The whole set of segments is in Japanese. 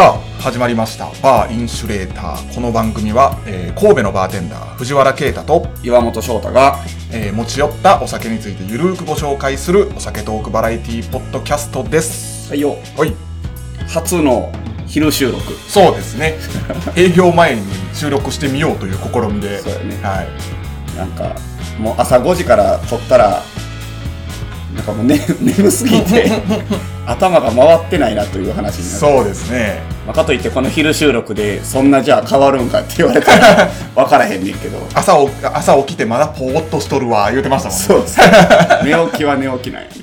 さあ始まりました。バーインシュレーター。この番組は、えー神戸のバーテンダー藤原啓太と、岩本翔太がえー持ち寄ったお酒についてゆるーくご紹介するお酒トークバラエティポッドキャストです。はいよ。はい。初の昼収録。そうですね。営業前に収録してみようという試みで。そうやね。はい。なんかもう朝5時から撮ったらなんかもう、ね、眠すぎて 頭が回ってないなという話になるそうですね。まあ、かといってこの昼収録でそんなじゃあ変わるんかって言われたら 分からへんねんけど。朝お朝起きてまだぽーっとしとるわ言うてましたもんね。そうそう寝起きは寝起きなんや。ね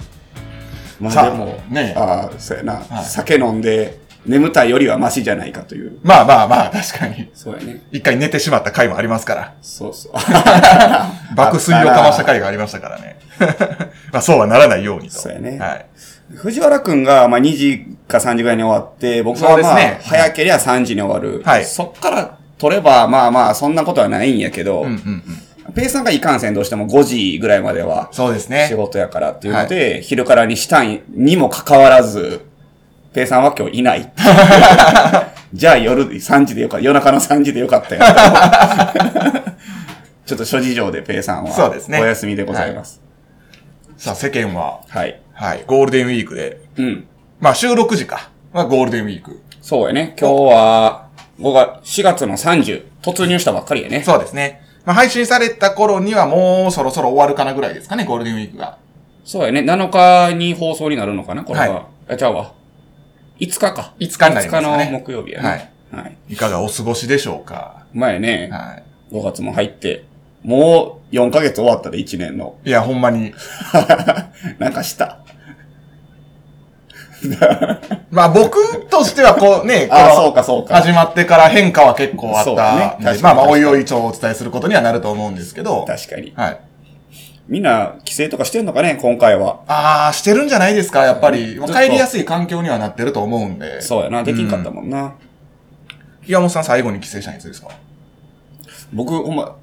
まあでもね。ああそうやな、はい。酒飲んで眠たいよりはマシじゃないかという。まあまあまあ確かに。そうやね。一回寝てしまった回もありますから。そうそう。爆睡をかました回がありましたからね まあそうはならないようにとそうやねはい藤原くんが、まあ、2時か3時ぐらいに終わって、僕はまあ、ね早ければ3時に終わる。はいそっから取れば、まあまあ、そんなことはないんやけど、うんうんうんペイさんがいかんせんどうしても5時ぐらいまではそうですね仕事やからっていうので、昼からにしたんにもかかわらず、ペイさんは今日いない。じゃあ夜3時でよかった。夜中の3時でよかったよ。ちょっと諸事情でペイさんはそうですねお休みでございます。さあ世間ははい。はいゴールデンウィークでうん。まあ収録時かまあゴールデンウィークそうやね。今日は、5月、4月の30、突入したばっかりやね。そうですねまあ配信された頃にはもうそろそろ終わるかなぐらいですかねゴールデンウィークがそうやね。7日に放送になるのかなこれは。はいあ、ちゃうわ。5日か。5日になりますかね5日の木曜日やね。はい。はい。いかがお過ごしでしょうか前ね、は5月も入って、もう4ヶ月終わったで、1年の。いいやほんまに なんかした。まあ僕としてはこうね、こあのそうかそうか始まってから変化は結構あっただね。まあまあおいおい一応お伝えすることにはなると思うんですけど。確かに。はい。みんな、帰省とかしてんのかね今回は。ああ、してるんじゃないですか、やっぱり。帰りやすい環境にはなってると思うんで。そうやな。できんかったもんな。岩本さん最後に帰省したのいつですか？僕、ほんま、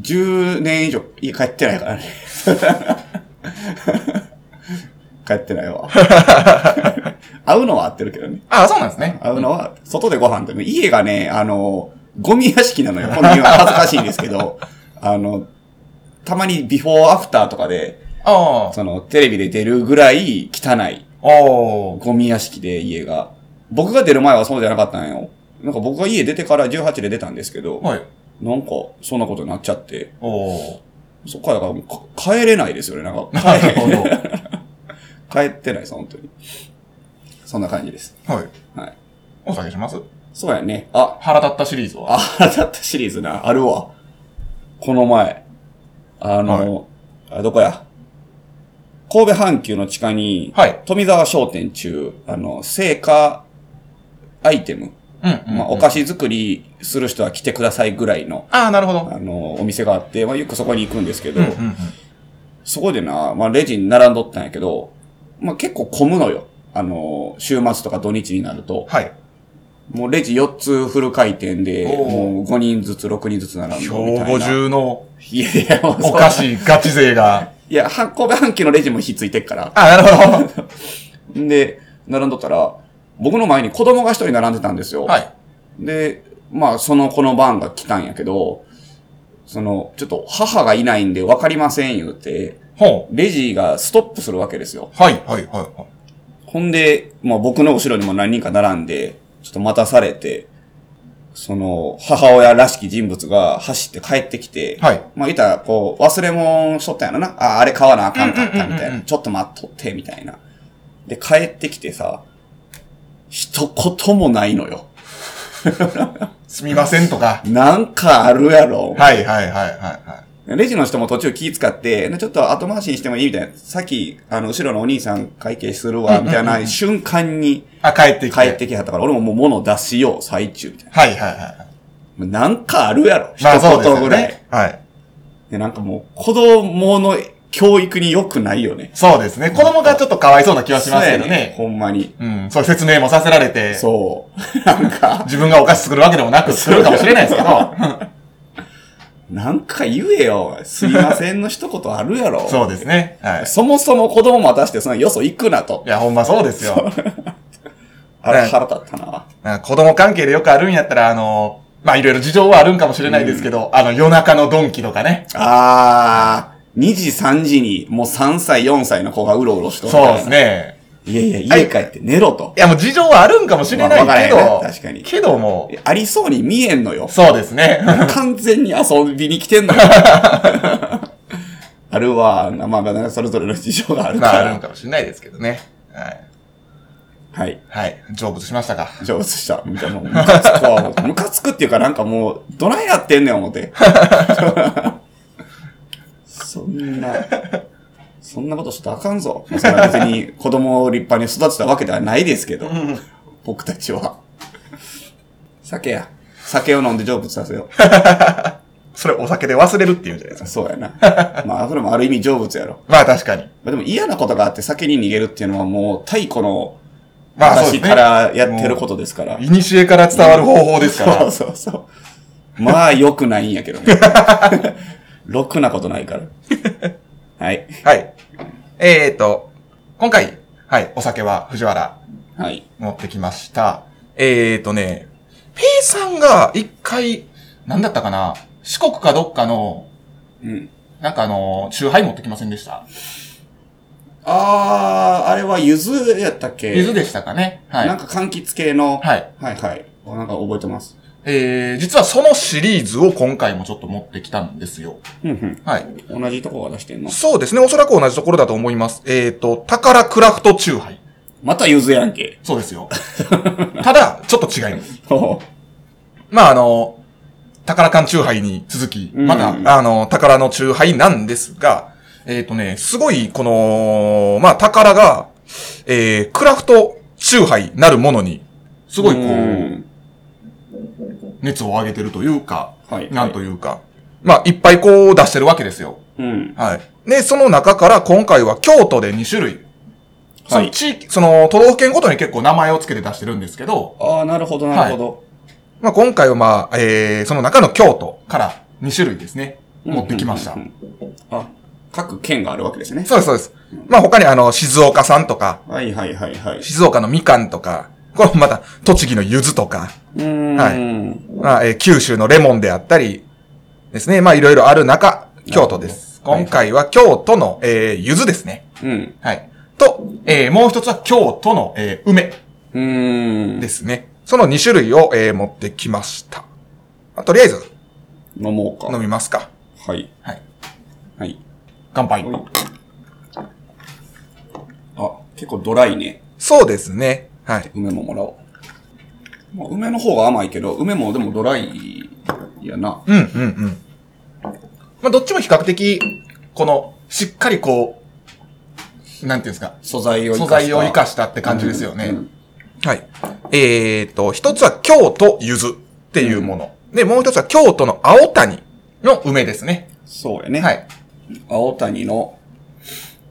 10年以上家帰ってないからね。帰ってないわ。会うのは会ってるけどね。ああ、そうなんですね。会うのは、外でご飯でも、家がね、あの、ゴミ屋敷なのよ。この言うのは恥ずかしいんですけど、あの、たまにビフォーアフターとかで、ああ。その、テレビで出るぐらい汚い。ゴミ屋敷で家が。僕が出る前はそうじゃなかったんよ。なんか僕が家出てから18で出たんですけど、はい。なんか、そんなことになっちゃって。そっからだか帰れないですよね、なんか。なるほど。帰ってないです、本当に。そんな感じです。はい。はい。お酒します？そうやね。あ、腹立ったシリーズは？あ、腹立ったシリーズな、あるわ。この前、あの、あどこや？神戸阪急の地下に、はい。富沢商店中、あの、成果アイテム。まあ、お菓子作りする人は来てくださいぐらいの、ああ、なるほど。あの、お店があって、まあ、よくそこに行くんですけど、うん、うん、うん。そこでな、まあ、レジに並んどったんやけど、まあ、結構混むのよ。あの、週末とか土日になると。はい。もうレジ4つフル回転で、もう5人ずつ6人ずつ並んどみたいな。兵庫中のいやいや、お菓子ガチ勢が。いや、は神戸半期のレジも火ついてっから。あ、なるほど。ん で、並んどったら、僕の前に子供が一人並んでたんですよ。はい。で、まあ、その子の番が来たんやけど、その、ちょっと母がいないんで分かりません言うて、ほレジがストップするわけですよ。う。はい、はい、はい。はいほんで、まあ僕の後ろにも何人か並んで、ちょっと待たされて、その、母親らしき人物が走って帰ってきて、はい。まあ言ったら、こう、忘れ物しとったんやろな。あ、あれ買わなあかんかったみたいな。ちょっと待っとって、みたいな。で、帰ってきてさ、一言もないのよ。すみませんとか。なんかあるやろ。はい、はい、はい、はい。はいレジの人も途中気使って、ちょっと後回しにしてもいいみたいな。さっき、あの、後ろのお兄さん会計するわ、みたいな瞬間にあ、帰ってきて。帰ってきはったから、俺ももう物出しよう、最中みたいはい、はい、はい。な。なんかあるやろ。一言ぐらい。ね。はい。で、なんかもう、子供の教育に良くないよね。そうですね。子供がちょっとかわいそうな気はしますけどそうやね。ほんまに。うん。そう説明もさせられて、そう。なんか、自分がお菓子作るわけでもなく作るかもしれないですけど、なんか言えよ。すいませんの一言あるやろ。そうですね。はい。そもそも子供待たしてそのよそ行くなとい。や、ほんまそうですよ。あれ腹立ったな。な子供関係でよくあるんやったら、あの、まあいろいろ事情はあるんかもしれないですけど、あの夜中のドンキとかね。あー、2時3時にもう3歳4歳の子がうろうろしとるそうです。ね。いやいや、家帰って寝ろとい。やもう事情はあるんかもしれないけど、んな確かにけども、ありそうに見えんのよ。そうですね。完全に遊びに来てんのよ。あるわ。まあまあ、それぞれの事情があるかまああるんら。かもしれないですけどね。はい。はい。はい。成仏しましたか？成仏した。みたいな。ムカつくわ。ムカつくっていうかなんかもう、どないやってんねん思って。そんな、そんなことしたらあかんぞ。まあそれは別に子供を立派に育てたわけではないですけど、僕たちは。酒や。酒を飲んで成仏させよう。それお酒で忘れるっていうんじゃないですか。そうやな。まあ、それもある意味成仏やろ。まあ確かに。まあでも嫌なことがあって酒に逃げるっていうのはもう太古のまあそうですね昔からやってることですから。いにしえから伝わる方法ですから。そうそうそう。まあ良くないんやけどね。ろくなことないから。はい。はい。えーと、今回、はい、お酒は藤原はい。持ってきました。えーとね、ペイさんが一回、なんだったかな？四国かどっかの、うん。なんかあの、チューハイ持ってきませんでした？あー、あれはゆずやったっけ？水でしたかね？はい。なんか柑橘系の？はい。はいはい。なんか覚えてます。えー、実はそのシリーズを今回もちょっと持ってきたんですよ。うんはい。うん。同じとこが出してんの？そうですね。おそらく同じところだと思います。えーと、宝クラフトチューハイ。またゆずやんけ。そうですよ。ただ、ちょっと違います。ほまあ、あの、宝缶チューハイに続き、うんまた、あの、宝のチューハイなんですが、えっ、とね、すごい、この、まあ、宝が、えー、クラフトチューハイなるものに、すすごいこう、ん熱を上げてるというか、はいなんというか、まあ、いっぱいこう出してるわけですよ。うん。はい。で、その中から今回は京都で2種類。そはいの地域、その都道府県ごとに結構名前を付けて出してるんですけど、ああ、なるほど、なるほど。まあ、今回はまあ、えー、その中の京都から2種類ですね、持ってきました。あ、各県があるわけですね。そうです、そうです。まあ、他にあの、静岡産とか、はいはいはいはい。静岡のみかんとか、これまた、栃木の柚子とか。はいまあ、えー九州のレモンであったり、ですね。まあ、いろいろある中、京都です。今回は京都の、えー、柚子ですね。うん。はい。と、えー、もう一つは京都の、えー、梅うーん。ですね。その2種類を、えー、持ってきました。まあとりあえず、飲もうか。飲みますか。はい。はい。はい。乾杯。あ、結構ドライね。そうですね。はい。梅ももらおう。まあ、梅の方が甘いけど、梅もでもドライやな。うん、うん、うん。まあ、どっちも比較的、この、しっかりこう、なんていうんですか、素材を生かした。素材を活かしたって感じですよね。うんうんはい。えーと、一つは京都柚子っていうもの。で、もう一つは京都の青谷の梅ですね。そうやね。はい。青谷の、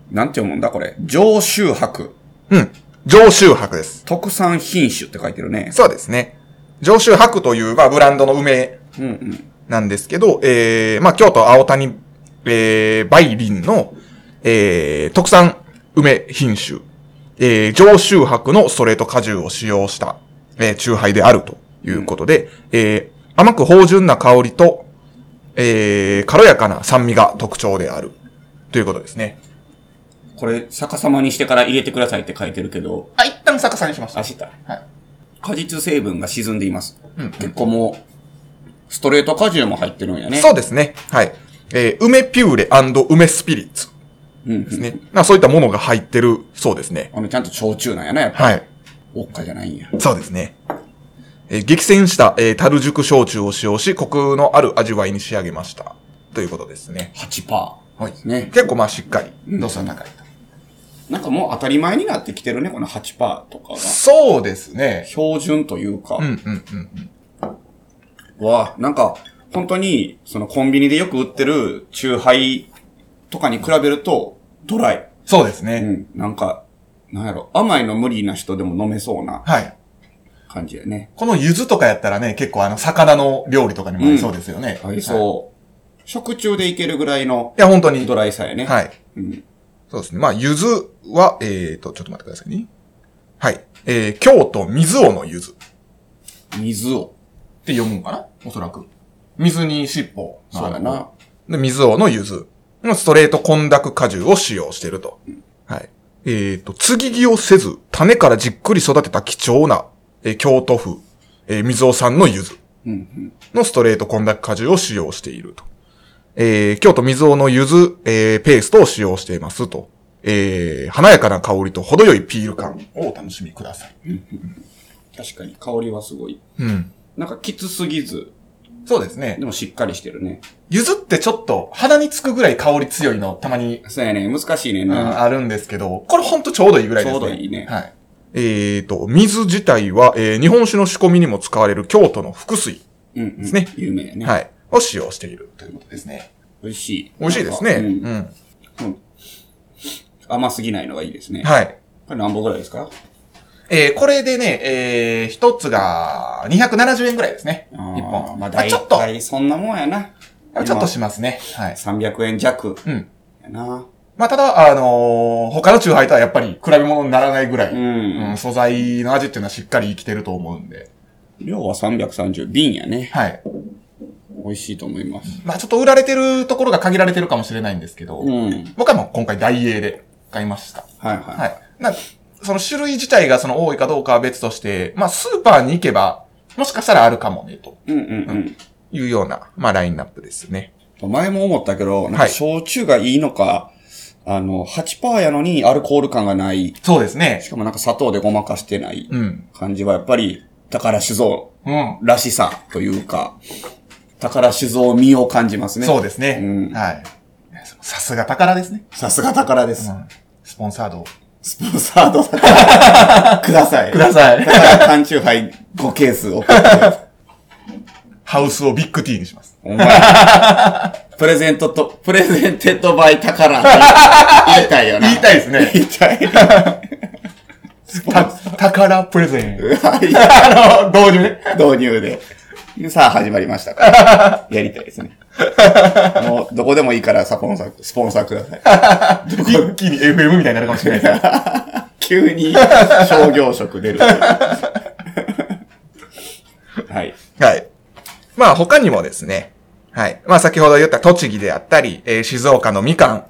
なんて読むんだこれ。上州白。うん。上州白です。特産品種って書いてるね。そうですね。上州白という、まあ、ブランドの梅うんうん。なんですけど、えー、まあ、京都青谷、えー、梅林の、えー、特産梅品種、えー、上州白のストレート果汁を使用した、えー、中杯であるということで、えー、甘く芳醇な香りと、えー、軽やかな酸味が特徴である。ということですね。これ、逆さまにしてから入れてくださいって書いてるけど、あ、一旦逆さにしました。明日。はい。果実成分が沈んでいます。うん結構もう、ストレート果汁も入ってるんやね。そうですね。はい。えー、梅ピューレ梅スピリッツうんうん。ですね。まあそういったものが入ってるそうですね。あの、ちゃんと焼酎なんやな、やっぱ。はい。おっかじゃないんや。そうですね。えー激戦した、えー、樽熟焼酎を使用し、コクのある味わいに仕上げました。ということですね。8%。はい。ね。結構まあしっかり、度数高いと。なんかもう当たり前になってきてるね、この8%とかが。そうですね。標準というか。うんうんうんうん。わなんか、本当に、そのコンビニでよく売ってるチューハイとかに比べると、ドライ。そうですね。うん。なんか、なんやろ、甘いの無理な人でも飲めそうなはい。感じやね。この柚子とかやったらね、結構あの、魚の料理とかにもありそうですよね。合いそう。食中でいけるぐらいのいや、本当に。ドライさやね。はい。うん。そうですね。まあ、柚子は、えーと、ちょっと待ってくださいね。はい。えー、京都水尾の柚子っ水を。て読むんかな？おそらく。水に尻尾のそうだな。で、水尾の柚子のストレート混濁果汁を使用していると。はい。えっ、と、継ぎ木をせず、種からじっくり育てた貴重な、えー京都府、えー水尾産の柚子うんうん。のストレート混濁果汁を使用していると。えー京都水尾の柚子、えーペーストを使用していますと。えー華やかな香りと程よいピール感をお楽しみください。確かに香りはすごい。うん。なんかきつすぎず、そうですねで。もしっかりしてるね。柚子ってちょっと鼻につくぐらい香り強いのたまに、そうやね、難しいねんうんな。あるんですけど、これほんとちょうどいいぐらいですね。ちょうどいいねはい。えーと、水自体は、えー日本酒の仕込みにも使われる京都の福水、うんうん。すね有名やね。はい、を使用しているということですね。美味しい。美味しいですね。うんうん甘すぎないのがいいですね。はい。これ何本ぐらいですか？えーこれでね、えー一つが270円ぐらいですね。一本。まあ、大ちょっと、体そんなもんやな。ちょっとしますね。はい。300円弱うん。やな。まあ、ただ、あのー他のチューハイとはやっぱり比べ物にならないぐらい、ううんん。素材の味っていうのはしっかり生きてると思うんで。量は330。瓶やね。はい。美味しいと思います。まあちょっと売られてるところが限られてるかもしれないんですけど、うん。僕はもう今回大英で買いました。はいはい。はい。な、その種類自体がその多いかどうかは別として、まあスーパーに行けば、もしかしたらあるかもね、とうんうんいうような、まあラインナップですね。うん。前も思ったけど、なんかはい焼酎がいいのか、あの、8%やのにアルコール感がない。そうですねし。かもなんか砂糖でごまかしてないうん。感じはやっぱり宝酒造うん。らしさというか、宝酒造味を感じますね。そうですね。うんはい。さすが宝ですね。さすが宝です。うん。 Sponsored。Sponsored だからください。ください。宝缶チューハイ5ケース送って。ハウスをビッグティーにします。お前、プレゼントと、 presented by 宝って言いたいよな。言いたいですね。言いたい。た、宝プレゼン。はいあの、導入ね。導入で。さあ始まりましたから。やりたいですね。もう、どこでもいいからスポンサー、スポンサーください。一気に FM みたいになるかもしれないですね。急に商業職出る。はい。はい。まあ他にもですね、はい。まあ先ほど言った栃木であったり、えー静岡のみかん、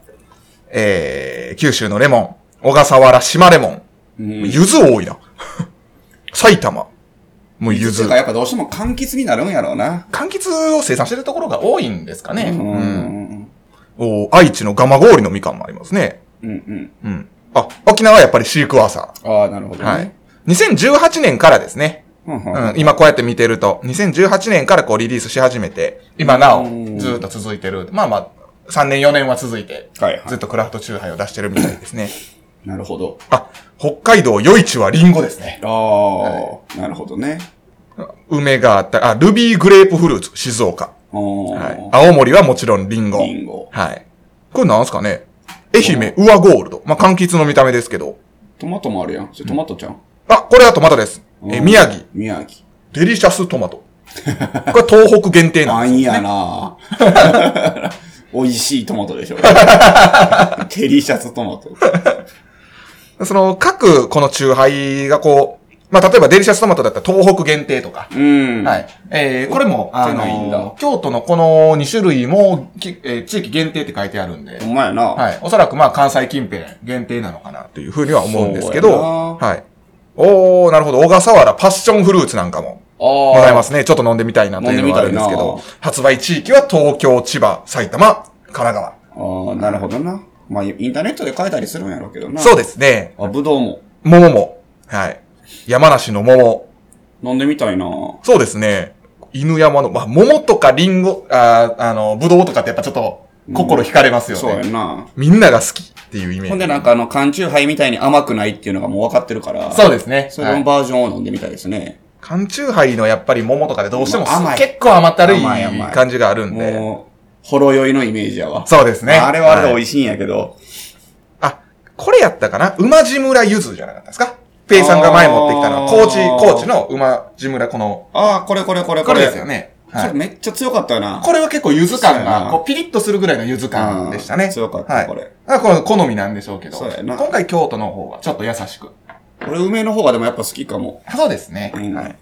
えー九州のレモン、小笠原島レモン、うん柚子多いな。埼玉、もう柚子てか。やっぱどうしても柑橘になるんやろうな。柑橘を生産してるところが多いんですかね。ううんん。お愛知の蒲郡のみかんもありますね。うんうん。うん。あ、沖縄はやっぱりシークワーサああ、なるほどー。はいね。。2018年からですね。うん今こうやって見てると、2018年からこうリリースし始めて、今なおうんずっと続いてる。まあまあ、3年4年は続いて、はいはいずっとクラフトチューハイを出してるみたいですね。なるほど。あ、北海道余市はリンゴですね。ああ、なるほどね。梅があったり、あ、ルビーグレープフルーツ、静岡。おはい。ー青森はもちろんリンゴ。リンゴ。はい。これなんすかね？愛媛、ウアゴールド。まあ、柑橘の見た目ですけど。トマトもあるやん。それトマトちゃん？あ、これはトマトです。えうん宮城、宮城。デリシャストマト。これ東北限定なんですよ、あんやな 美味しいトマトでしょ。デリシャストマト。その、各、このチューハイがこう、まあ、例えばデリシャストマトだったら東北限定とか。うん。はい。えー、これも、あの、京都のこの2種類も、きえー地域限定って書いてあるんでほ、んまやな。はい。おそらくまあ関西近辺限定なのかなというふうには思うんですけど、はい。おー、なるほど。小笠原パッションフルーツなんかも。ございますね。ちょっと飲んでみたいなというのがあるんですけど発売地域は東京、千葉、埼玉、神奈川。ああ、なるほどな。まあ、インターネットで買えたりするんやろうけどな。そうですね。あ、ぶどうも。桃も。はい。山梨の桃。飲んでみたいなそうですね。犬山の、まあ、桃とかリンゴ、あーあの、ぶどうとかってやっぱちょっと心惹かれますよね。そうやな。みんなが好きっていうイメージ。ほんでなんかあの、缶チューハイみたいに甘くないっていうのがもう分かってるから。そうですね。それのはいバージョンを飲んでみたいですね。缶チューハイのやっぱり桃とかでどうしてもまあ甘い結構甘ったるい感じがあるんで。ほろ酔いのイメージやわ。そうですね。まああれはあれで美い。味しいんやけど。あ、これやったかな？馬路村柚子じゃなかったですか？ペイさんが前持ってきたのは、高知、高知の馬路村この、ああ、これこれこれこれですよね。はい。めっちゃ強かったよな。これは結構柚子感が、なこうピリッとするぐらいの柚子感でしたね。うん強かったはいこれ。あこれ好みなんでしょうけど。そうやな今回京都の方はちょっと優しく。俺、梅の方がでもやっぱ好きかも。そうですね。うんはい。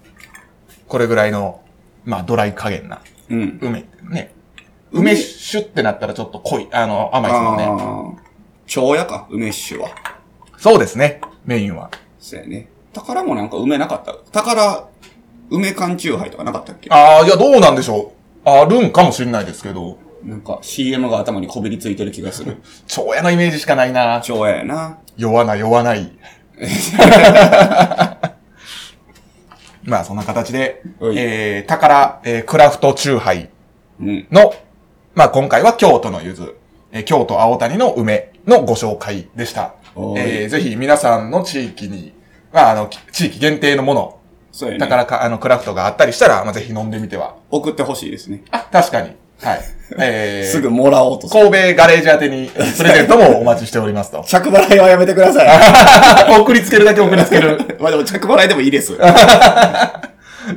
これぐらいの、まあ、ドライ加減なうん。梅。ね。梅酒ってなったらちょっと濃い、あの、甘いですもんね。蝶屋か、梅酒は。そうですね。メインは。そうやね。宝もなんか梅なかった。宝、梅缶チューハイとかなかったっけ？ああ、いや、どうなんでしょう。あるんかもしれないですけど、なんか CM が頭にこびりついてる気がする。蝶屋のイメージしかないな。蝶屋やな。弱な弱ない。まあ、そんな形で、はいえー、宝、えー、クラフトチューハイうん。の、まあ、今回は京都の柚子、えー京都青谷の梅のご紹介でした。えー、ぜひ皆さんの地域に、まあ、あの、き地域限定のもの、そうやね。宝か、あの、クラフトがあったりしたら、まあ、ぜひ飲んでみては。送ってほしいですね。あ、確かに。はい。えー、すぐもらおうと。神戸ガレージ宛てにプレゼントもお待ちしておりますと。着払いはやめてください。送りつけるだけ送りつける。まあでも着払いでもいいです。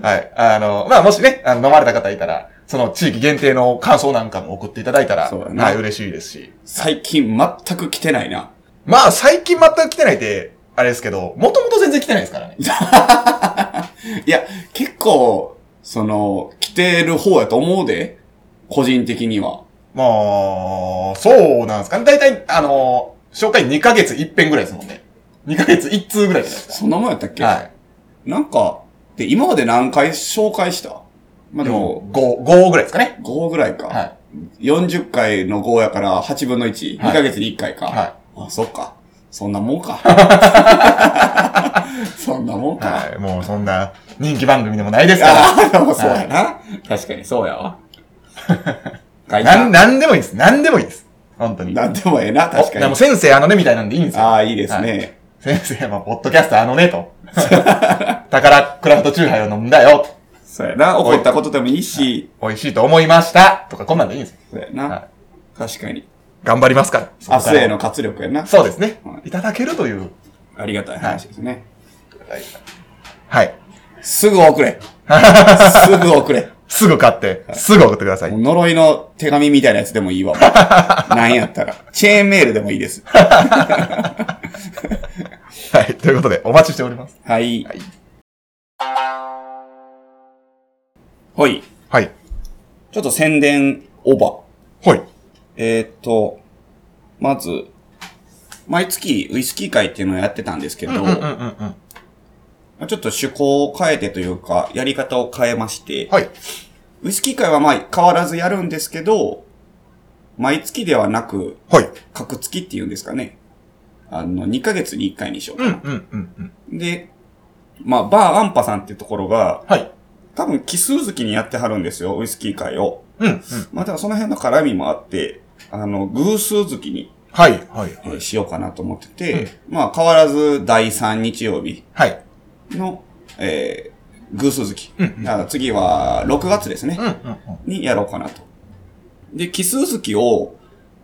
はい。あの、まあ、もしね、あの、飲まれた方いたら、その地域限定の感想なんかも送っていただいたら、そうだなはい、嬉しいですし。最近全く来てないな。まあ、最近全く来てないって、あれですけど、もともと全然来てないですからね。いや、結構、その、来てる方やと思うで。個人的には。まあ、そうなんですかね。だいたい、あの、紹介2ヶ月1遍ぐらいですもんね。2ヶ月1通ぐらいじゃないですそんなもんやったっけ？か。はい。なんか、で、今まで何回紹介した？まあででもも、、5、5ぐらいですかね。5ぐらいか。はい。40回の5やから8分の1。はい2ヶ月に1回か。はあ、そっか。そんなもんか。そんなもんか。はい。もうそんな人気番組でもないですから。ああ、でもそうやな。確かにそうやわ。書なん、いなんでもいいです。なんでもいいです。本当に。なんでもええな、確かにおでも。先生あのねみたいなんでいいんですよ。ああ、いいですはね。先生は、ポッドキャストあのねと。宝クラフトチューハイを飲んだよ。そうやな。怒ったことでもいいし。美味しいと思いました。とか、こんなんでいいんですよ。そうやはな。確かに。頑張りますから。明日への活力やな。そうですねは。いただけるという。ありがたい話ですね。はい。すぐ送れ。すぐ送れ。すぐ買って、すぐ送ってください。呪いの手紙みたいなやつでもいいわ。なんやったら。チェーンメールでもいいです。はい。ということで、お待ちしております。はい。はい。ほい。はい。ちょっと宣伝オーバー。ほい。えーっと、まず、毎月ウイスキー会っていうのをやってたんですけど、うんうんうんうん。まあちょっと趣向を変えてというか、やり方を変えまして、はい。ウイスキー会はまあ変わらずやるんですけど、毎月ではなく、はい。各月っていうんですかね。あの、2ヶ月に1回にしようかな。うんうんうんうん。で、まあ、バーアンパさんっていうところが、はい。多分奇数月にやってはるんですよ、ウイスキー会を。うんうん。まあ、ただその辺の絡みもあって、あの、偶数月に、はい。はい。えーしようかなと思ってて、まあ、変わらず第3日曜日はい。の、えー、偶数月。うんうんだから次は6月ですね。うんうんうん。にやろうかなと。で、奇数月を、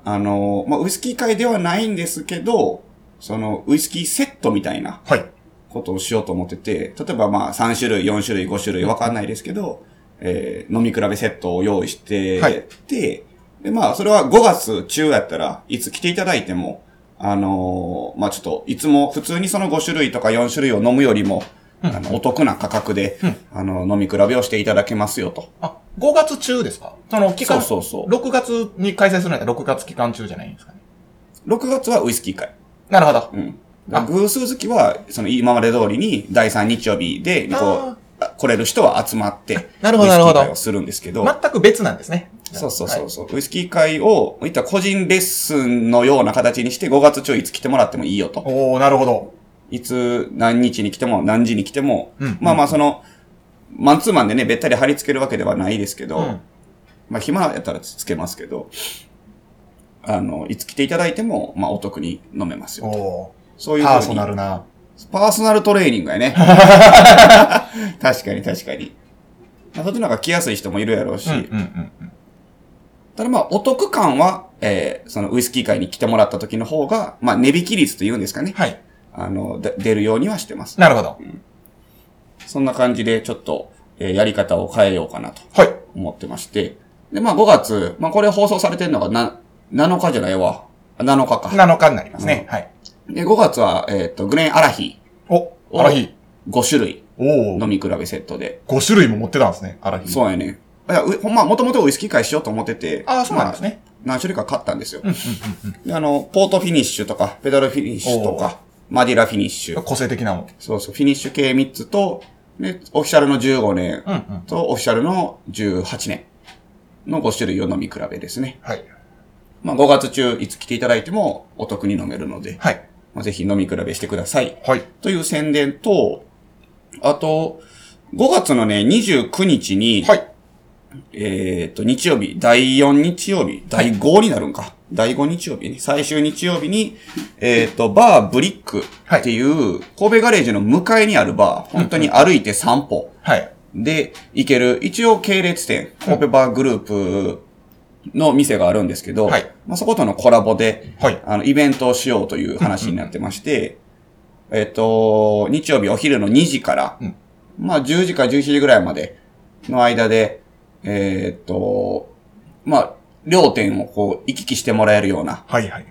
あの、まあ、ウイスキー会ではないんですけど、その、ウイスキーセットみたいなはい。ことをしようと思ってて、例えばまあ、3種類、4種類、5種類、わかんないですけど、えー、飲み比べセットを用意して、はいで、で、まあ、それは5月中やったらいつ来ていただいても、あのーまあ、ちょっと、いつも普通にその5種類とか4種類を飲むよりも、あの、お得な価格で、あの、飲み比べをしていただけますよと。あ、5月中ですか？その期間。そうそうそう6月に開催するんだったら6月期間中じゃないんですかね。6月はウイスキー会。なるほど。うん。あ偶数月は、その今まで通りに第3日曜日で、こう、来れる人は集まって、なるほどなるほどウイスキー会をするんですけど、全く別なんですね。そうそうそうはい。そう、ウイスキー会を、いった個人レッスンのような形にして5月中いつ来てもらってもいいよと。おー、なるほど。いつ何日に来ても何時に来ても、うん。まあまあその、マンツーマンでね、べったり貼り付けるわけではないですけど、うん。まあ暇やったらつけますけど、あの、いつ来ていただいても、まあお得に飲めますよ。おそういうー、パーソナルな。パーソナルトレーニングやね。確かに確かに。まあ、そっちの方が来やすい人もいるやろうし、うんうんうんうん。ただまあ、お得感は、えー、そのウイスキー会に来てもらった時の方が、まあ、値引き率というんですかね。はい。あの、で出るようにはしてます。なるほど。そんな感じで、ちょっと、えーやり方を変えようかなとはい。思ってまして。で、まあ、5月、まあ、これ放送されてるのがな、7日じゃないわ。7日か。7日になりますね。はい。で、5月は、えっ、と、グレン・アラヒお、をアラヒ。5種類おお。飲み比べセットで。5種類も持ってたんですね、アラヒ。そうやね。いや、うほんま、もともとウイスキー会しようと思ってて。ああ、そうなんですね。まあ何種類か買ったんですよ。うんうんうんで、あの、ポートフィニッシュとか、ペダルフィニッシュとおか、マディラフィニッシうん。ュ。個性的なの。そうそう、フィニッシュ系3つと、で、オフィシャルの15年うんうん。とオフィシャルの18年の5種類を飲み比べですね。はい。まあ5月中いつ来ていただいてもお得に飲めるので、はい。まあ、ぜひ飲み比べしてください。はい。という宣伝と、あと、5月のね、29日に、はい。えっ、と、日曜日、第4日曜日、第5になるんか。第5日曜日ね、最終日曜日に、えっ、と、バーブリックっていう、神戸ガレージの向かいにあるバー、本当に歩いて散歩はい。で行ける、一応系列店、神戸バーグループの店があるんですけど、はいまあ、そことのコラボで、はい。あの、イベントをしようという話になってまして、えっと、日曜日お昼の2時から、うんまあ10時から11時ぐらいまでの間で、えっと、まあ、両店をこう行き来してもらえるような、はいはい。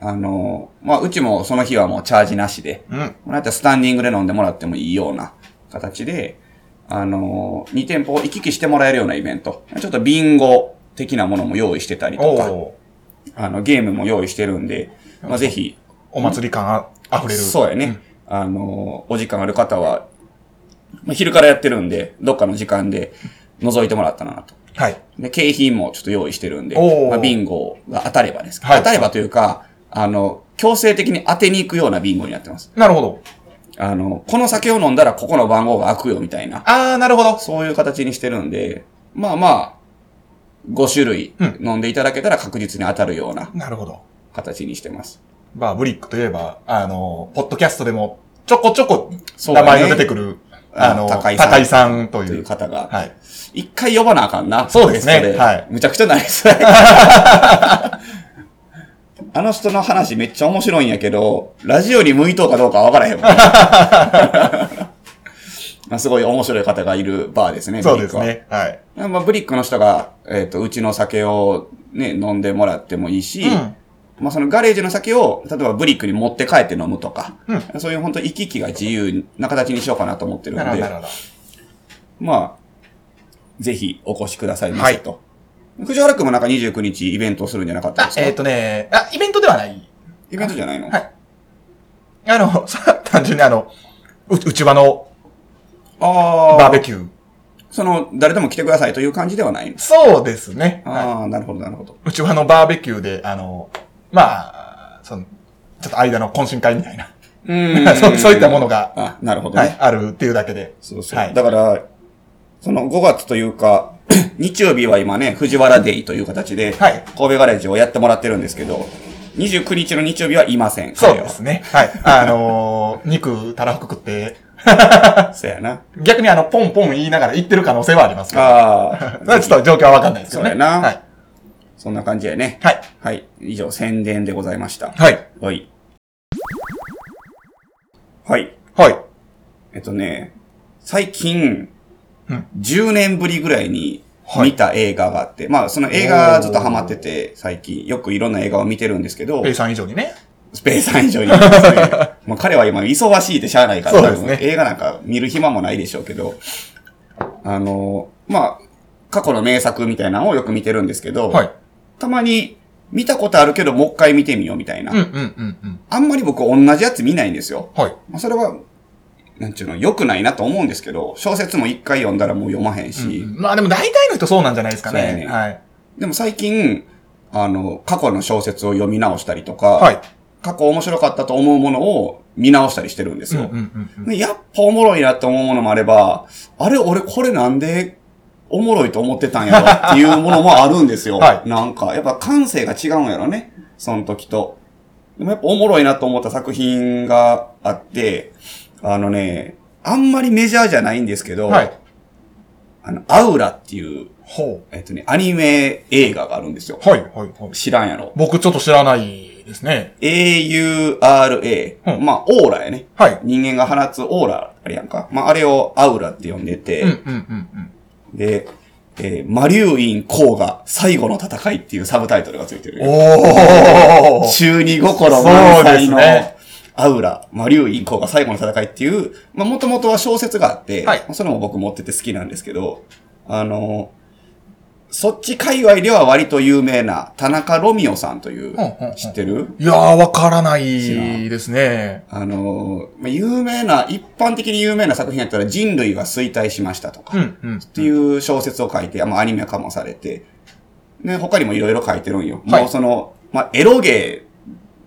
あの、まあ、うちもその日はもうチャージなしで、うん。まんスタンディングで飲んでもらってもいいような形で、あの、2店舗を行き来してもらえるようなイベント。ちょっとビンゴ的なものも用意してたりとか、あの、ゲームも用意してるんで、まあ、ぜひ、お祭り感ああふれる。そうやね。あの、お時間ある方は、まあ、昼からやってるんで、どっかの時間で覗いてもらったらなと。はい。で、景品もちょっと用意してるんで、まあ、ビンゴが当たればですか、はい当たればというか、あの、強制的に当てに行くようなビンゴになってます。なるほど。あの、この酒を飲んだらここの番号が開くよみたいな、あー、なるほど。そういう形にしてるんで、まあまあ、5種類うん飲んでいただけたら確実に当たるようななるほど。形にしてます。まあ、ブリックといえば、あの、ポッドキャストでも、ちょこちょこ、そうだね名前が出てくる、あの、高井さん高井さんとといういう。方が、はい。一回呼ばなあかんな。そうですねゲストはいむちゃくちゃなりそうやあの人の話めっちゃ面白いんやけど、ラジオに向いとうかどうかわからへんもん。まあすごい面白い方がいるバーですね、そうですね。はは。まあ、ブリックの人が、えっ、と、うちの酒をね、飲んでもらってもいいし、うんまあそのガレージの酒を、例えばブリックに持って帰って飲むとか、うそういう本当行き来が自由な形にしようかなと思ってるんでなるほど。まあ、ぜひお越しくださいませと。藤原くんもなんか29日イベントをするんじゃなかったです、か？あえっ、とね、あ、イベントではない。イベントじゃないの？はい。あの、さ 単純にあの、う、内場のああ。バーベキュー。その、誰でも来てくださいという感じではないのそうですね。はいああ、なるほど、なるほど。内輪のバーベキューで、あの、まあ、その、ちょっと間の懇親会みたいな、うん そうそういったものが、あ、なるほどね。はい、あるっていうだけで。そうそう。はいだから、その5月というか、日曜日は今ね、藤原デイという形で、はい神戸ガレージをやってもらってるんですけど、29日の日曜日はいません。そうですね。はい。あのー肉、たらふく食って。そうやな。逆にあの、ポンポン言いながら言ってる可能性はありますけど。ああ。ま あちょっと状況はわかんないですよね。そうやなはい。そんな感じやね。はい。はい。以上、宣伝でございました。はい。はい。はい。はい。えっとね、最近、うん10年ぶりぐらいにはい見た映画があって、まあその映画ずっとハマってて、最近よくいろんな映画を見てるんですけど、ペイさん以上にね。スペースさん以上にですね。まあ彼は今忙しいってしゃあないから、ね映画なんか見る暇もないでしょうけど、あの、まあ、過去の名作みたいなのをよく見てるんですけど、はい。たまに見たことあるけどもう一回見てみようみたいな。うんうんうんうん。あんまり僕同じやつ見ないんですよ。はい。まあそれは、なんちゅうの、良くないなと思うんですけど、小説も一回読んだらもう読まへんし、まあでも大体の人そうなんじゃないですかね。ねはい。でも最近、あの、過去の小説を読み直したりとか、はい。過去面白かったと思うものを見直したりしてるんですよ。でやっぱおもろいなって思うものもあれば、あれ、俺これなんでおもろいと思ってたんやろっていうものもあるんですよ。はいなんか、やっぱ感性が違うんやろね。その時と。でもやっぱおもろいなと思った作品があって、あのね、あんまりメジャーじゃないんですけど、はい。あの、アウラっていう、ほえっとね、アニメ映画があるんですよ。う。はいはいはい。知らんやろ。僕ちょっと知らないですね。AURA。うんまあ、オーラやね。はい。人間が放つオーラあれやんか。まあ、あれをアウラって呼んでて、うんうんうんうん。で、えーマリュウインが最後の戦いっていうサブタイトルがついてる。おー中二心満載の、ねアウラ、まあ、竜インコが最後の戦いっていう、まあ、もともとは小説があって、はいまあそれも僕持ってて好きなんですけど、あの、そっち界隈では割と有名な田中ロミオさんという、うんうんうん知ってる？いやー、わからないですね。あの、まあ、有名な、一般的に有名な作品やったら人類は衰退しましたとか、うん、うん。っていう小説を書いて、まあ、アニメ化もされて、ね、他にもいろいろ書いてるんよ。はいもうその、まあ、エロゲー、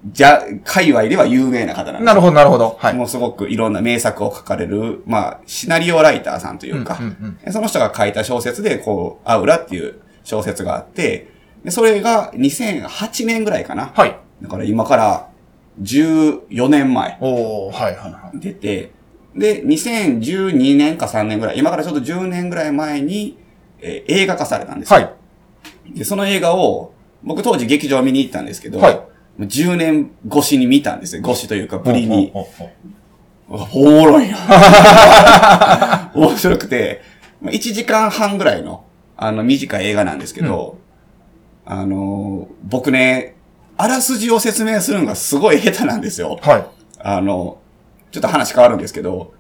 じゃ、界隈では有名な方なんですなるほど、なるほど。はい。もうすごくいろんな名作を書かれる、まあ、シナリオライターさんというか、うんうんその人が書いた小説で、こう、アウラっていう小説があって、でそれが2008年ぐらいかな。はい。だから今から14年前おー、はい、はい、はい。出て、で、2012年か3年ぐらい、今からちょっと10年ぐらい前に、えー映画化されたんですよ。はい。で、その映画を、僕当時劇場見に行ったんですけど、はい10年越しに見たんですよ。越しというか、ぶりに。おもろいな。面白くて、まあ1時間半ぐらいの、あの、短い映画なんですけど、あのー、僕ね、あらすじを説明するのがすごい下手なんですよ。はい。あの、ちょっと話変わるんですけど、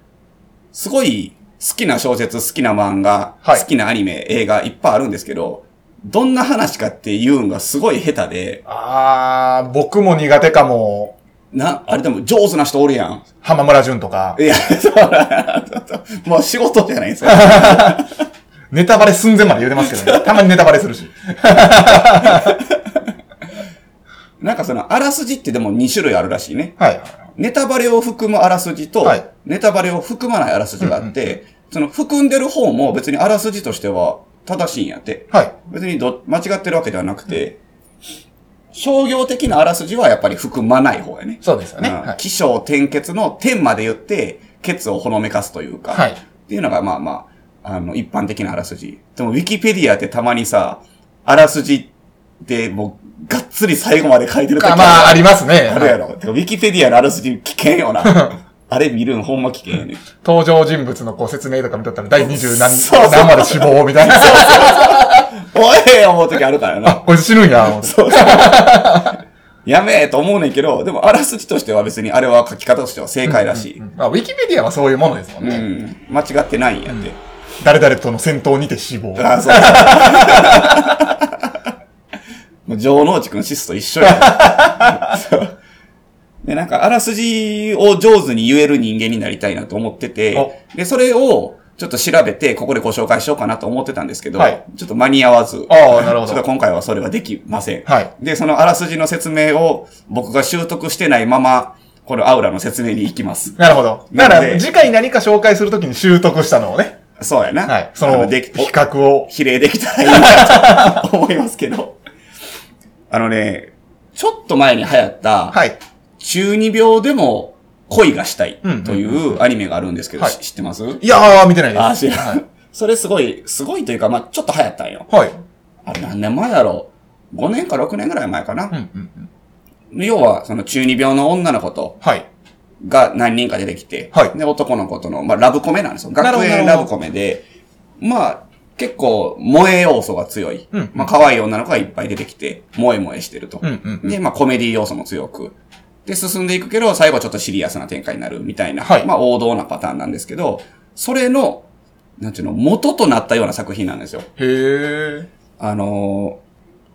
すごい好きな小説、好きな漫画、はい好きなアニメ、映画いっぱいあるんですけど、どんな話かっていうのがすごい下手で、あー、僕も苦手かも。な、あれでも上手な人おるやん。浜村淳とかい。や、そうだ、もう仕事じゃないですか。ネタバレ寸前まで言うてますけどね。たまにネタバレするし。なんかその、あらすじってでも2種類あるらしいね。はい。ネタバレを含むあらすじと、はいネタバレを含まないあらすじがあって、その含んでる方も別にあらすじとしては正しいんやって。はい。別にど、間違ってるわけではなくて、商業的なあらすじはやっぱり含まない方やね。そうですよね。うんはい。起承転結の点まで言って、ケツをほのめかすというか、はいっていうのがまあまあ、あの、一般的なあらすじ。でも、ウィキペディアってたまにさ、あらすじってもう、がっつり最後まで書いてる時あまあ、ありますね。あるやろ。ウィキペディアのあらすじ危険よな。あれ見るんほんま危険やね。登場人物のこう説明とか見とったら、第20何、そうそう何まで死亡みたいな。おい思う時あるからな。こいつ死ぬんや、思ってそうやめえと思うねんけど、でもあらすじとしては別にあれは書き方としては正解らしい。まあ、ウィキペディアはそういうものですもんうね。ん。間違ってないんやって。誰々との戦闘にて死亡。あ、そう。もう、城之内くんシスと一緒や。で、なんか、あらすじを上手に言える人間になりたいなと思ってて、で、それを、ちょっと調べて、ここでご紹介しようかなと思ってたんですけど、はいちょっと間に合わず、ああなるほどちょっと今回はそれはできません。はいで、そのあらすじの説明を僕が習得してないまま、このアウラの説明に行きます。なるほど。だから、次回何か紹介するときに習得したのをね。そうやな。はい。そあの、比較を。比例できたらいいなと思いますけど。あのね、ちょっと前に流行った、はい。中二病でも恋がしたいうんというアニメがあるんですけど、はいし知ってます？いやー、見てないです。あ、知らはん。それすごい、すごいというか、まあちょっと流行ったんよ。い。はい。あれ何年前だろ？う ?5 年か6年ぐらい前かな。うんうんうん。要は、その中二病の女の子と、はい。が何人か出てきて、はいで、男の子との、まあ、ラブコメなんですよ。なるほど学園ラブコメで、まあ、結構、萌え要素が強い。うんまあ、可愛い女の子がいっぱい出てきて、萌え萌えしてると。うんうんうんで、まあ、コメディ要素も強く。で、進んでいくけど、最後はちょっとシリアスな展開になるみたいな、はいまあ、王道なパターンなんですけど、それの、なんていうの、元となったような作品なんですよ。へー。あのー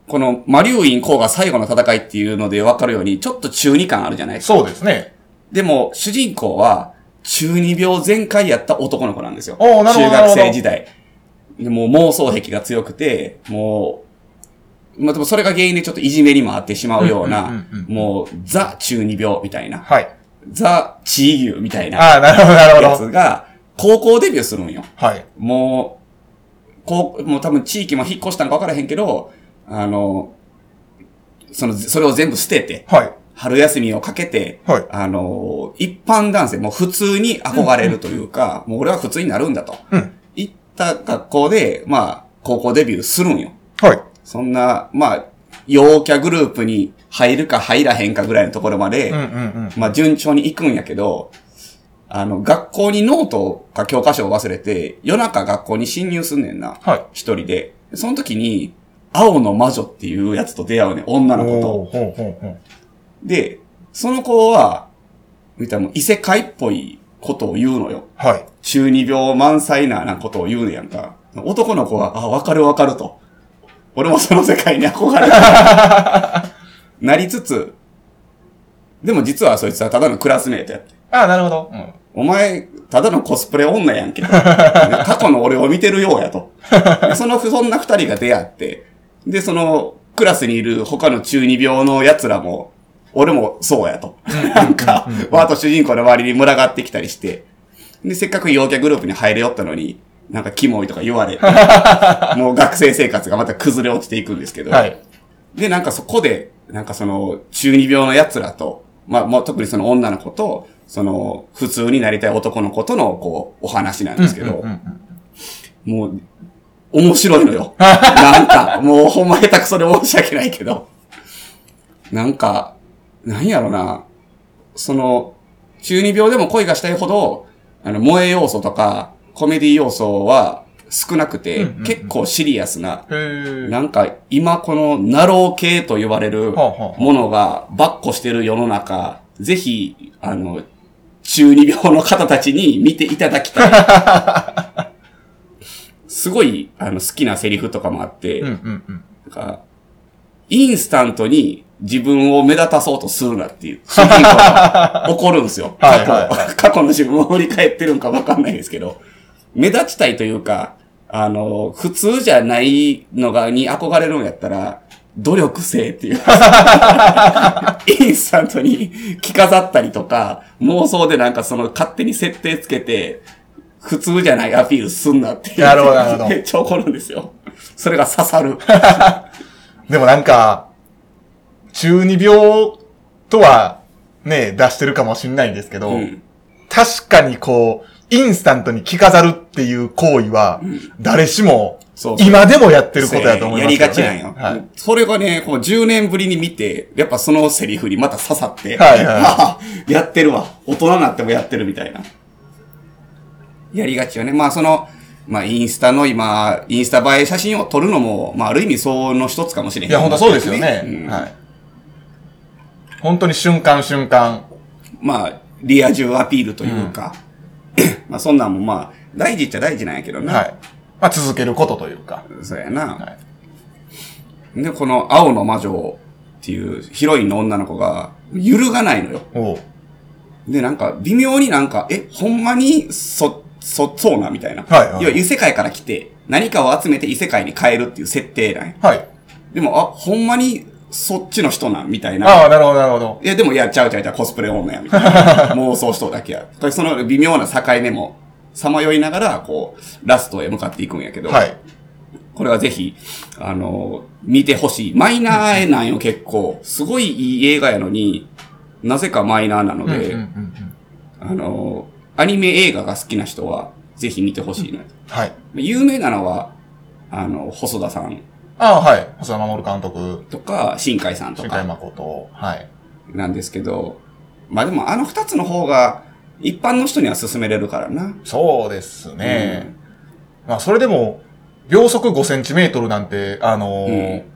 この、マリュウインコウが最後の戦いっていうので分かるように、ちょっと中二感あるじゃないですかそうですね。でも、主人公は、中二病全開やった男の子なんですよ。中学生時代。でもう妄想癖が強くて、もう、まあ、でもそれが原因でちょっといじめにもあってしまうよううんなうんうんう、んもう、ザ中二病みたいな、はい。ザ地位牛みたいなああ、なるほど、なるやほど。つが、高校デビューするんよ。はい。もう、こう、もう多分地域も引っ越したのか分からへんけど、あの、その、それを全部捨てて、はい。春休みをかけて、はいあのー一般男性、もう普通に憧れるというか、もう俺は普通になるんだと。うん。行った学校で、まあ、高校デビューするんよ。はい。そんな、まあ、陽キャグループに入るか入らへんかぐらいのところまで、うんうんうん。まあ、順調に行くんやけど、あの、学校にノートか教科書を忘れて、夜中学校に侵入すんねんな。はい。一人で。その時に、青の魔女っていうやつと出会うねん、女の子と。ほうほうほう。で、その子は、見たらもう異世界っぽいことを言うのよ。はい。中二病満載ななことを言うねやんか。男の子は、あ、わかるわかると。俺もその世界に憧れる。なりつつ、でも実はそいつはただのクラスメイトやって。ああ、なるほど。うん。お前、ただのコスプレ女やんけと。過去の俺を見てるようやと。でその、そんな二人が出会って、で、その、クラスにいる他の中二病の奴らも、俺もそうやと。なんか、わーと主人公の周りに群がってきたりして、で、せっかく陽キャグループに入れよったのに、なんかキモいとか言われて、もう学生生活がまた崩れ落ちていくんですけど、はい。で、なんかそこで、なんかその、中二病の奴らと、まあ、もう特にその女の子と、その、普通になりたい男の子との、こう、お話なんですけど、もう、面白いのよ。なんか、もうほんま下手くそで申し訳ないけど。なんか、なんやろな。その、中二病でも恋がしたいほど、あの、萌え要素とか、コメディ要素は少なくて、うんうんうん結構シリアスな。なんか今このナロー系と呼ばれるものがばっこしてる世の中、ぜひ、あの、中二病の方たちに見ていただきたい。すごい、あの、好きなセリフとかもあって、うんうんうん。なんか、インスタントに自分を目立たそうとするなっていう、主人公が怒るんですよ。過去、はいはい過去の自分を振り返ってるんかわかんないですけど、目立ちたいというか、あの、普通じゃないのが、に憧れるんやったら、努力せえっていう。インスタントに着飾ったりとか、妄想でなんかその勝手に設定つけて、普通じゃないアピールすんなっていう。なるほどなるほど めっちゃ怒るんですよ。それが刺さる。でもなんか、中二病とはね、出してるかもしんないんですけど、うん確かにこう、インスタントに着飾るっていう行為は、誰しも、今でもやってることだと思いやりますけどね。がちなんよ。はい。それがね、こう10年ぶりに見て、やっぱそのセリフにまた刺さって、はいは やってるわ。大人になってもやってるみたいな。やりがちよね。まあその、まあインスタの今、インスタ映え写真を撮るのも、まあある意味その一つかもしれへん。いや、本当そうですよね。うんはい。本当に瞬間瞬間。まあ、リア充アピールというか、まあそんなんもまあ、大事っちゃ大事なんやけどな。はい。まあ、続けることというか。そうやな。はで、この青の魔女っていうヒロインの女の子が揺るがないのよ。で、なんか微妙になんか、え、ほんまにそ、そ、そうなみたいな。はいはい要は異世界から来て何かを集めて異世界に変えるっていう設定なんやはい。でも、あ、ほんまにそっちの人なんみたいな。ああ、なるほど、なるほど。いや、でも、いや、ちゃうちゃうちゃう、コスプレ女や、みたいな。妄想人だけや。その微妙な境目も、さまよいながら、こう、ラストへ向かっていくんやけど、はい。これはぜひ、あの、見てほしい。マイナーなんよ、結構。すごいいい映画やのに、なぜかマイナーなので、あの、アニメ映画が好きな人は、ぜひ見てほしいな。はい。有名なのは、あの、細田さんああ、はい。細田守監督、とか、新海さんと新海か誠。はい。なんですけど、まあでもあの二つの方が、一般の人には勧めれるからな。そうですね。まあ、それでも、秒速5センチメートルなんて、あのーうん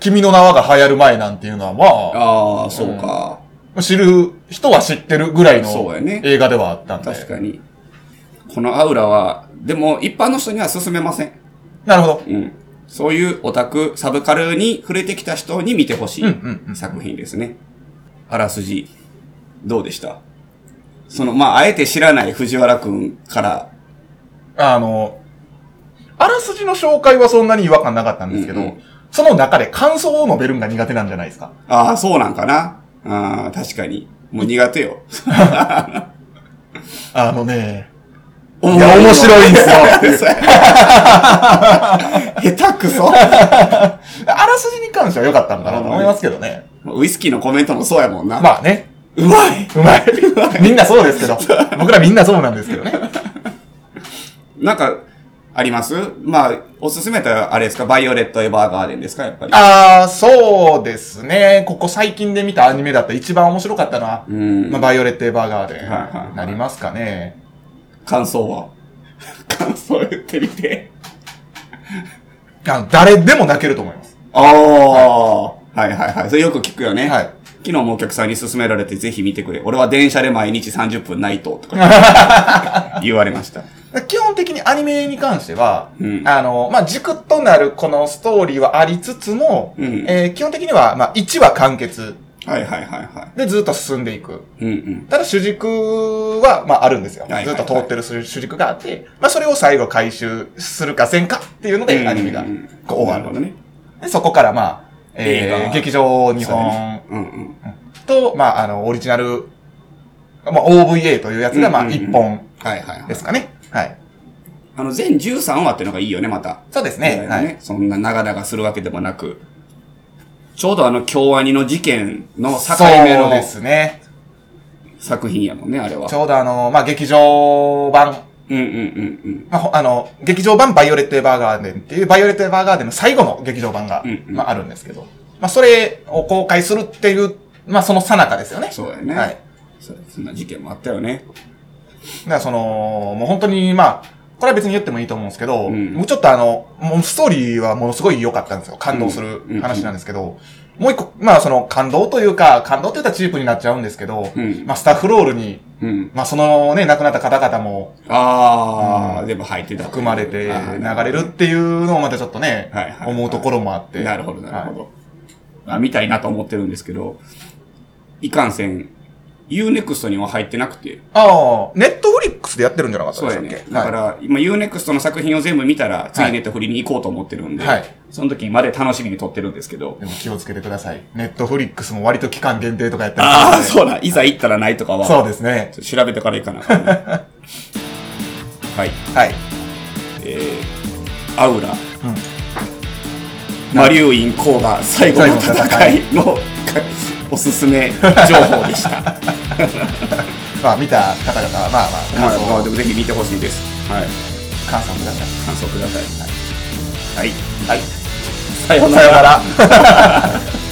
君の名はが流行る前なんていうのは、まああ、そうか。あ、知る人は知ってるぐらいの映画ではあったんで。確かに。このアウラは、でも一般の人には勧めません。なるほど。うん。そういうオタク、サブカルに触れてきた人に見てほしい作品ですね。あらすじ、どうでした？その、まあ、あえて知らない藤原くんから、あの、あらすじの紹介はそんなに違和感なかったんですけど、うんうんその中で感想を述べるのが苦手なんじゃないですか？ああ、そうなんかなああ、確かに。もう苦手よ。あのね、面白いんですよ。下手くそあらすじに関しては良かったのかなと思いますけどね。ウイスキーのコメントもそうやもんな。まあね、うまいうまい。みんなそうですけど、僕らみんなそうなんですけどね。なんか、あります？まあ、おすすめだったらあれですか？バイオレット・エヴァーガーデンですか？やっぱり。ああ、そうですね。ここ最近で見たアニメだったら一番面白かったのは、うんまあ、バイオレット・エヴァーガーデはいはいはいン、なりますかね。感想は？感想言ってみて。あの誰でも泣けると思います。ああ、はいはいはい。それよく聞くよね。はい。昨日もお客さんに勧められてぜひ見てくれ。俺は電車で毎日30分ないと、とか 言われました。基本的にアニメに関しては、うんあの、まあ、軸となるこのストーリーはありつつも、うんえー基本的には、まあ、1話完結はいはいはいはでずっと進んでいく。い。うんうん。ただ主軸は、まあ、あるんですよ。はいはいはいずっと通ってる主主軸があって、まあ、それを最後回収するかせんかっていうので、アニメがうんこう終わるね。で、そこから、まあ、えー、劇場日本ねうんうん。と、まあ、あの、オリジナル、まあ、OVA というやつが、まあ、うんうんうん1本はいはいはいで。すかね。はい。あの、全13話っていうのがいいよね、また。そうですね。はい。ね。そんな長々するわけでもなく。ちょうどあの、京アニの事件の境目のそうですね。作品やもんね、あれはち。ょうどあの、まあ、劇場版、うんうんうんうん。まあほ、あの、劇場版バイオレット・エヴァーガーデンっていう、バイオレット・エヴァーガーデンの最後の劇場版が、うんうんまあ、あるんですけど、まあ、それを公開するっていう、まあ、その最中ですよね。そうやね。はい。そそんな事件もあったよね。だからその、もう本当に、まあ、これは別に言ってもいいと思うんですけど、うんもうちょっとあの、もうストーリーはものすごい良かったんですよ。感動するうん話なんですけど、もう一個、まあその感動というか、感動って言ったらチープになっちゃうんですけど、うんまあスタッフロールに、うん。まあそのね、亡くなった方々もあー、うん全部入ってた。含まれて流れるっていうのをまたちょっとね、はいはいはい思うところもあって。なるほど、なるほはいど。あ見たいなと思ってるんですけど、いかんせん、Unext には入ってなくて。ああ、ネットフリックスでやってるんじゃなかったそうやでしたっけ？ねだから、今 Unext の作品を全部見たら、次ネットフリに行こうと思ってるんで、はいその時まで楽しみに撮ってるんですけど、でも気をつけてください。ネットフリックスも割と期間限定とかやったりああ、そうだ、いざ行ったらないとかは、そうですね。調べてから行かなね はい。はい。えー、アウラ、うん。マリュウインコーガ最後の戦いの おすすめ情報でした。まあ見た方々は、まあまあ、感想まあ、をでもぜひ見てほしいです。はい。感想ください。感想ください。はい。はい。さようさようなら。